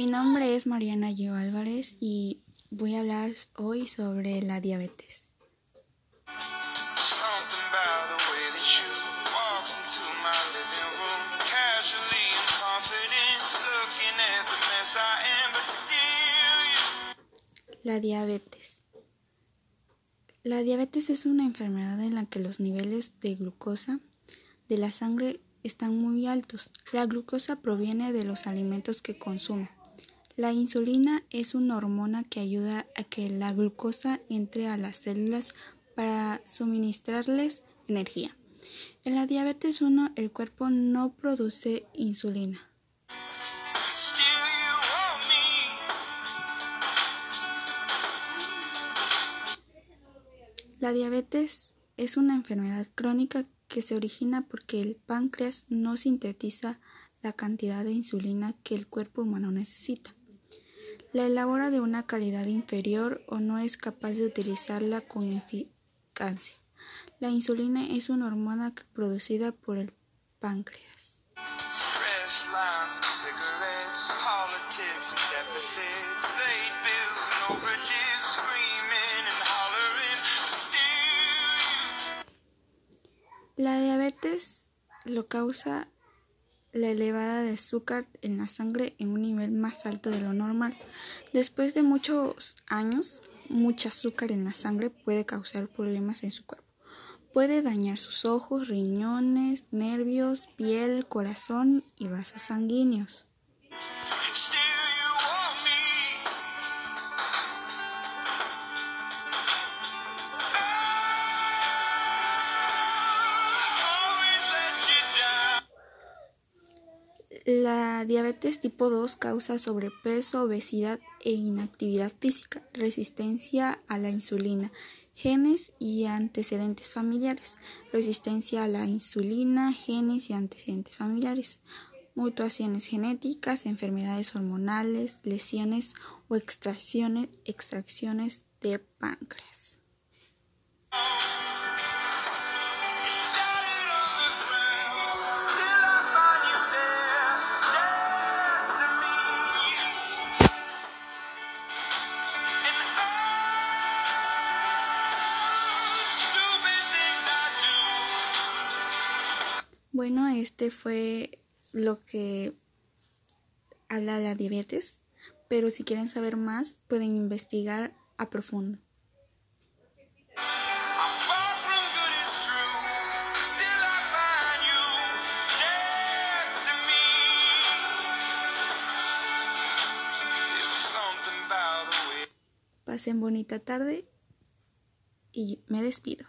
Mi nombre es Mariana Yo Álvarez y voy a hablar hoy sobre la diabetes. La diabetes. La diabetes es una enfermedad en la que los niveles de glucosa de la sangre están muy altos. La glucosa proviene de los alimentos que consume. La insulina es una hormona que ayuda a que la glucosa entre a las células para suministrarles energía. En la diabetes 1 el cuerpo no produce insulina. La diabetes es una enfermedad crónica que se origina porque el páncreas no sintetiza la cantidad de insulina que el cuerpo humano necesita. La elabora de una calidad inferior o no es capaz de utilizarla con eficacia. La insulina es una hormona producida por el páncreas. La diabetes lo causa la elevada de azúcar en la sangre en un nivel más alto de lo normal. Después de muchos años, mucha azúcar en la sangre puede causar problemas en su cuerpo. Puede dañar sus ojos, riñones, nervios, piel, corazón y vasos sanguíneos. La diabetes tipo 2 causa sobrepeso, obesidad e inactividad física, resistencia a la insulina, genes y antecedentes familiares, resistencia a la insulina, genes y antecedentes familiares, mutuaciones genéticas, enfermedades hormonales, lesiones o extracciones, extracciones de páncreas. Bueno, este fue lo que habla la diabetes, pero si quieren saber más pueden investigar a profundo. Pasen bonita tarde y me despido.